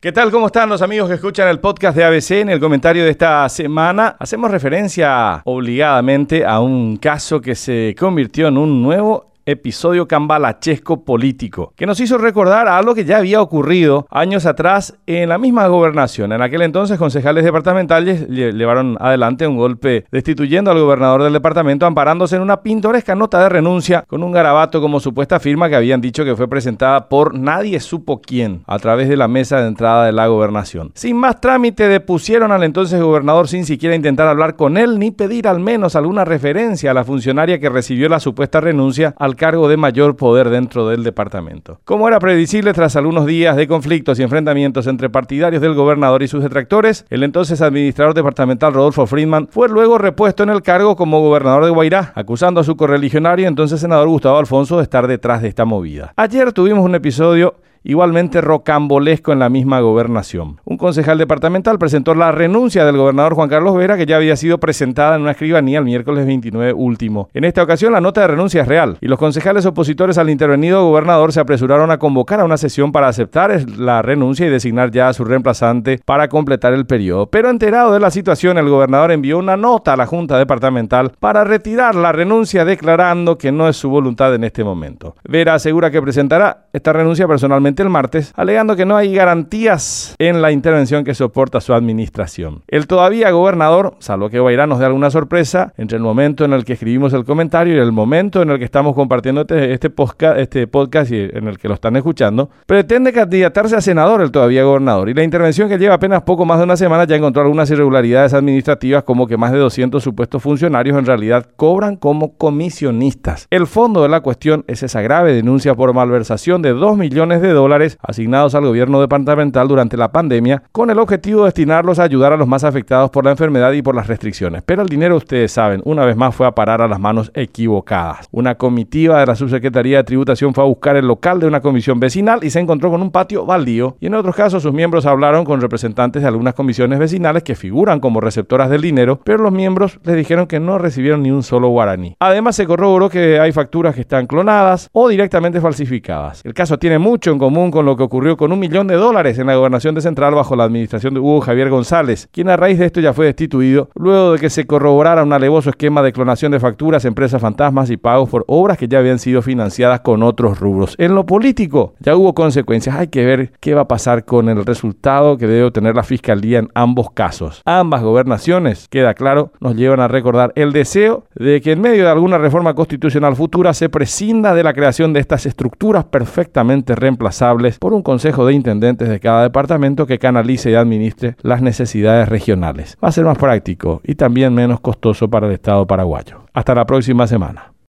¿Qué tal? ¿Cómo están los amigos que escuchan el podcast de ABC? En el comentario de esta semana hacemos referencia obligadamente a un caso que se convirtió en un nuevo episodio cambalachesco político, que nos hizo recordar algo que ya había ocurrido años atrás en la misma gobernación. En aquel entonces, concejales departamentales llevaron adelante un golpe destituyendo al gobernador del departamento, amparándose en una pintoresca nota de renuncia con un garabato como supuesta firma que habían dicho que fue presentada por nadie supo quién a través de la mesa de entrada de la gobernación. Sin más trámite, depusieron al entonces gobernador sin siquiera intentar hablar con él ni pedir al menos alguna referencia a la funcionaria que recibió la supuesta renuncia al cargo de mayor poder dentro del departamento. Como era previsible, tras algunos días de conflictos y enfrentamientos entre partidarios del gobernador y sus detractores, el entonces administrador departamental Rodolfo Friedman fue luego repuesto en el cargo como gobernador de Guairá, acusando a su correligionario, entonces senador Gustavo Alfonso, de estar detrás de esta movida. Ayer tuvimos un episodio igualmente rocambolesco en la misma gobernación. Concejal departamental presentó la renuncia del gobernador Juan Carlos Vera, que ya había sido presentada en una escribanía el miércoles 29 último. En esta ocasión, la nota de renuncia es real, y los concejales opositores al intervenido gobernador se apresuraron a convocar a una sesión para aceptar la renuncia y designar ya a su reemplazante para completar el periodo. Pero enterado de la situación, el gobernador envió una nota a la Junta Departamental para retirar la renuncia, declarando que no es su voluntad en este momento. Vera asegura que presentará esta renuncia personalmente el martes, alegando que no hay garantías en la intervención que soporta su administración. El todavía gobernador, salvo que Guairá nos dé alguna sorpresa, entre el momento en el que escribimos el comentario y el momento en el que estamos compartiendo este, este, podcast, este podcast y en el que lo están escuchando, pretende candidatarse a senador el todavía gobernador. Y la intervención que lleva apenas poco más de una semana ya encontró algunas irregularidades administrativas, como que más de 200 supuestos funcionarios en realidad cobran como comisionistas. El fondo de la cuestión es esa grave denuncia por malversación de 2 millones de dólares asignados al gobierno departamental durante la pandemia con el objetivo de destinarlos a ayudar a los más afectados por la enfermedad y por las restricciones. Pero el dinero, ustedes saben, una vez más fue a parar a las manos equivocadas. Una comitiva de la Subsecretaría de Tributación fue a buscar el local de una comisión vecinal y se encontró con un patio baldío y en otros casos sus miembros hablaron con representantes de algunas comisiones vecinales que figuran como receptoras del dinero, pero los miembros les dijeron que no recibieron ni un solo guaraní. Además se corroboró que hay facturas que están clonadas o directamente falsificadas. El caso tiene mucho en común con lo que ocurrió con un millón de dólares en la gobernación de Central bajo la administración de Hugo Javier González, quien a raíz de esto ya fue destituido luego de que se corroborara un alevoso esquema de clonación de facturas, empresas fantasmas y pagos por obras que ya habían sido financiadas con otros rubros. En lo político ya hubo consecuencias, hay que ver qué va a pasar con el resultado que debe obtener la fiscalía en ambos casos. Ambas gobernaciones, queda claro, nos llevan a recordar el deseo de que en medio de alguna reforma constitucional futura se prescinda de la creación de estas estructuras perfectamente reemplazadas por un consejo de intendentes de cada departamento que canalice y administre las necesidades regionales. Va a ser más práctico y también menos costoso para el Estado paraguayo. Hasta la próxima semana.